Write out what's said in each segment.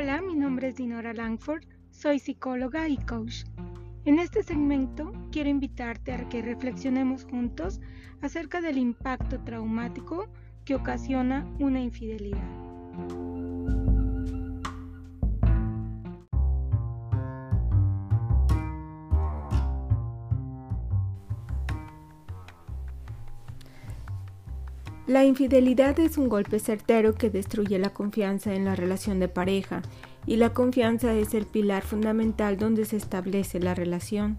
Hola, mi nombre es Dinora Langford, soy psicóloga y coach. En este segmento quiero invitarte a que reflexionemos juntos acerca del impacto traumático que ocasiona una infidelidad. La infidelidad es un golpe certero que destruye la confianza en la relación de pareja y la confianza es el pilar fundamental donde se establece la relación.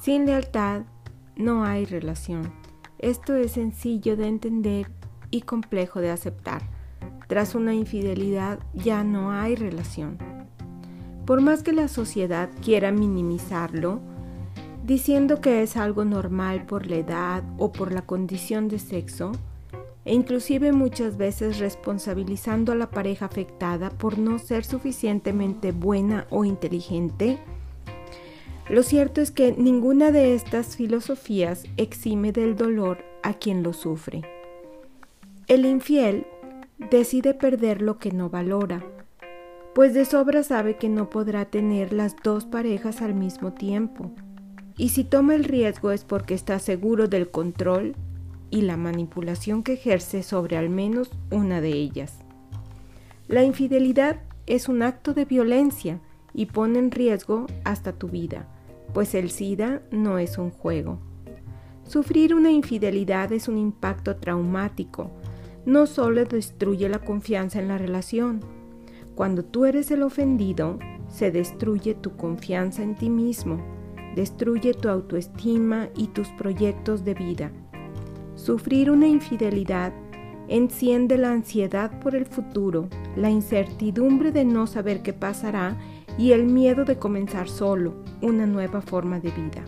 Sin lealtad no hay relación. Esto es sencillo de entender y complejo de aceptar. Tras una infidelidad ya no hay relación. Por más que la sociedad quiera minimizarlo, diciendo que es algo normal por la edad o por la condición de sexo, e inclusive muchas veces responsabilizando a la pareja afectada por no ser suficientemente buena o inteligente, lo cierto es que ninguna de estas filosofías exime del dolor a quien lo sufre. El infiel decide perder lo que no valora, pues de sobra sabe que no podrá tener las dos parejas al mismo tiempo. Y si toma el riesgo es porque está seguro del control y la manipulación que ejerce sobre al menos una de ellas. La infidelidad es un acto de violencia y pone en riesgo hasta tu vida, pues el SIDA no es un juego. Sufrir una infidelidad es un impacto traumático, no solo destruye la confianza en la relación. Cuando tú eres el ofendido, se destruye tu confianza en ti mismo, destruye tu autoestima y tus proyectos de vida. Sufrir una infidelidad enciende la ansiedad por el futuro, la incertidumbre de no saber qué pasará y el miedo de comenzar solo una nueva forma de vida.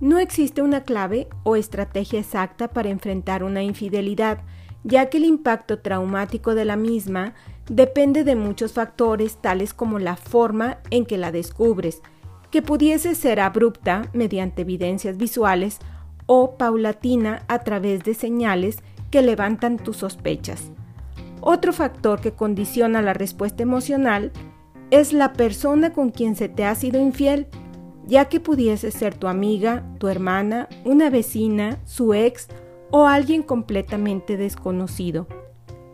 No existe una clave o estrategia exacta para enfrentar una infidelidad, ya que el impacto traumático de la misma depende de muchos factores tales como la forma en que la descubres, que pudiese ser abrupta mediante evidencias visuales o paulatina a través de señales que levantan tus sospechas. Otro factor que condiciona la respuesta emocional es la persona con quien se te ha sido infiel, ya que pudiese ser tu amiga, tu hermana, una vecina, su ex o alguien completamente desconocido.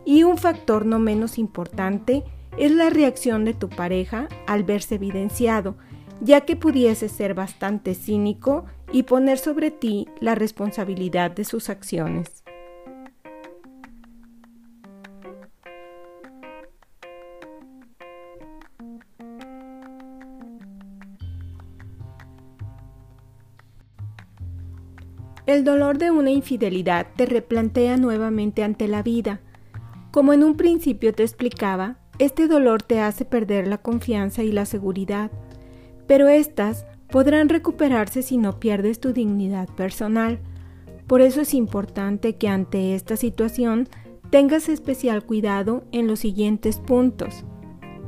Y un factor no menos importante es la reacción de tu pareja al verse evidenciado, ya que pudiese ser bastante cínico y poner sobre ti la responsabilidad de sus acciones. El dolor de una infidelidad te replantea nuevamente ante la vida. Como en un principio te explicaba, este dolor te hace perder la confianza y la seguridad, pero éstas podrán recuperarse si no pierdes tu dignidad personal. Por eso es importante que ante esta situación tengas especial cuidado en los siguientes puntos.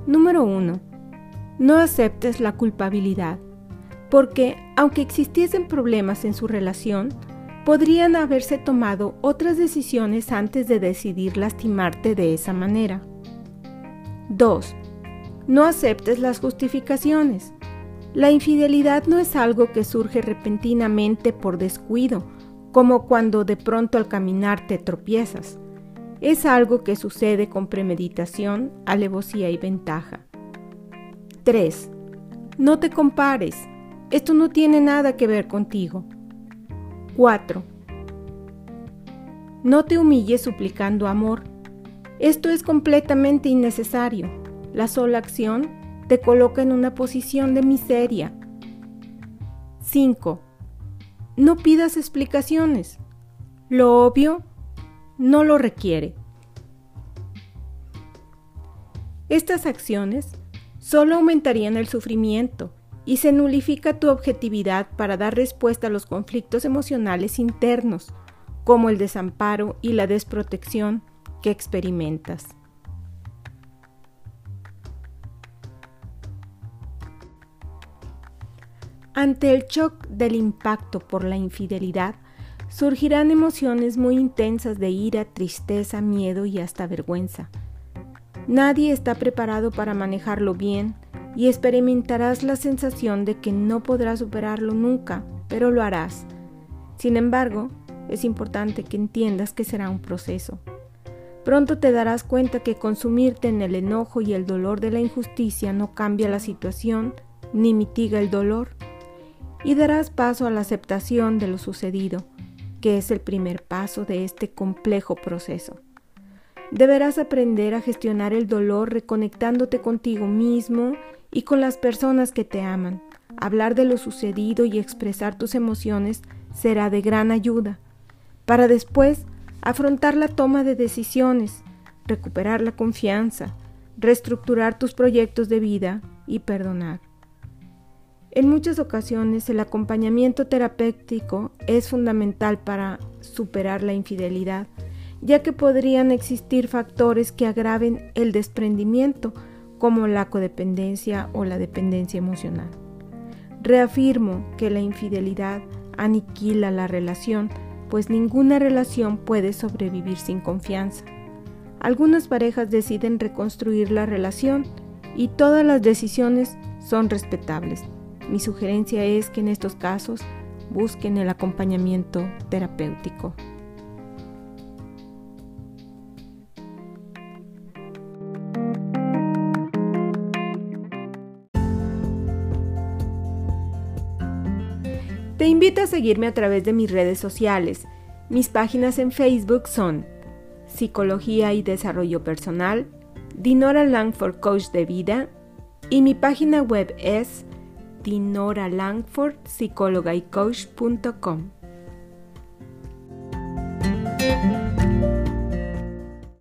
Número 1. No aceptes la culpabilidad, porque aunque existiesen problemas en su relación, podrían haberse tomado otras decisiones antes de decidir lastimarte de esa manera. 2. No aceptes las justificaciones. La infidelidad no es algo que surge repentinamente por descuido, como cuando de pronto al caminar te tropiezas. Es algo que sucede con premeditación, alevosía y ventaja. 3. No te compares. Esto no tiene nada que ver contigo. 4. No te humilles suplicando amor. Esto es completamente innecesario. La sola acción te coloca en una posición de miseria. 5. No pidas explicaciones. Lo obvio no lo requiere. Estas acciones solo aumentarían el sufrimiento y se nulifica tu objetividad para dar respuesta a los conflictos emocionales internos, como el desamparo y la desprotección que experimentas. Ante el shock del impacto por la infidelidad, surgirán emociones muy intensas de ira, tristeza, miedo y hasta vergüenza. Nadie está preparado para manejarlo bien y experimentarás la sensación de que no podrás superarlo nunca, pero lo harás. Sin embargo, es importante que entiendas que será un proceso. Pronto te darás cuenta que consumirte en el enojo y el dolor de la injusticia no cambia la situación ni mitiga el dolor y darás paso a la aceptación de lo sucedido, que es el primer paso de este complejo proceso. Deberás aprender a gestionar el dolor reconectándote contigo mismo y con las personas que te aman. Hablar de lo sucedido y expresar tus emociones será de gran ayuda, para después afrontar la toma de decisiones, recuperar la confianza, reestructurar tus proyectos de vida y perdonar. En muchas ocasiones el acompañamiento terapéutico es fundamental para superar la infidelidad, ya que podrían existir factores que agraven el desprendimiento, como la codependencia o la dependencia emocional. Reafirmo que la infidelidad aniquila la relación, pues ninguna relación puede sobrevivir sin confianza. Algunas parejas deciden reconstruir la relación y todas las decisiones son respetables. Mi sugerencia es que en estos casos busquen el acompañamiento terapéutico. Te invito a seguirme a través de mis redes sociales. Mis páginas en Facebook son Psicología y Desarrollo Personal, Dinora Langford Coach de Vida y mi página web es Dinora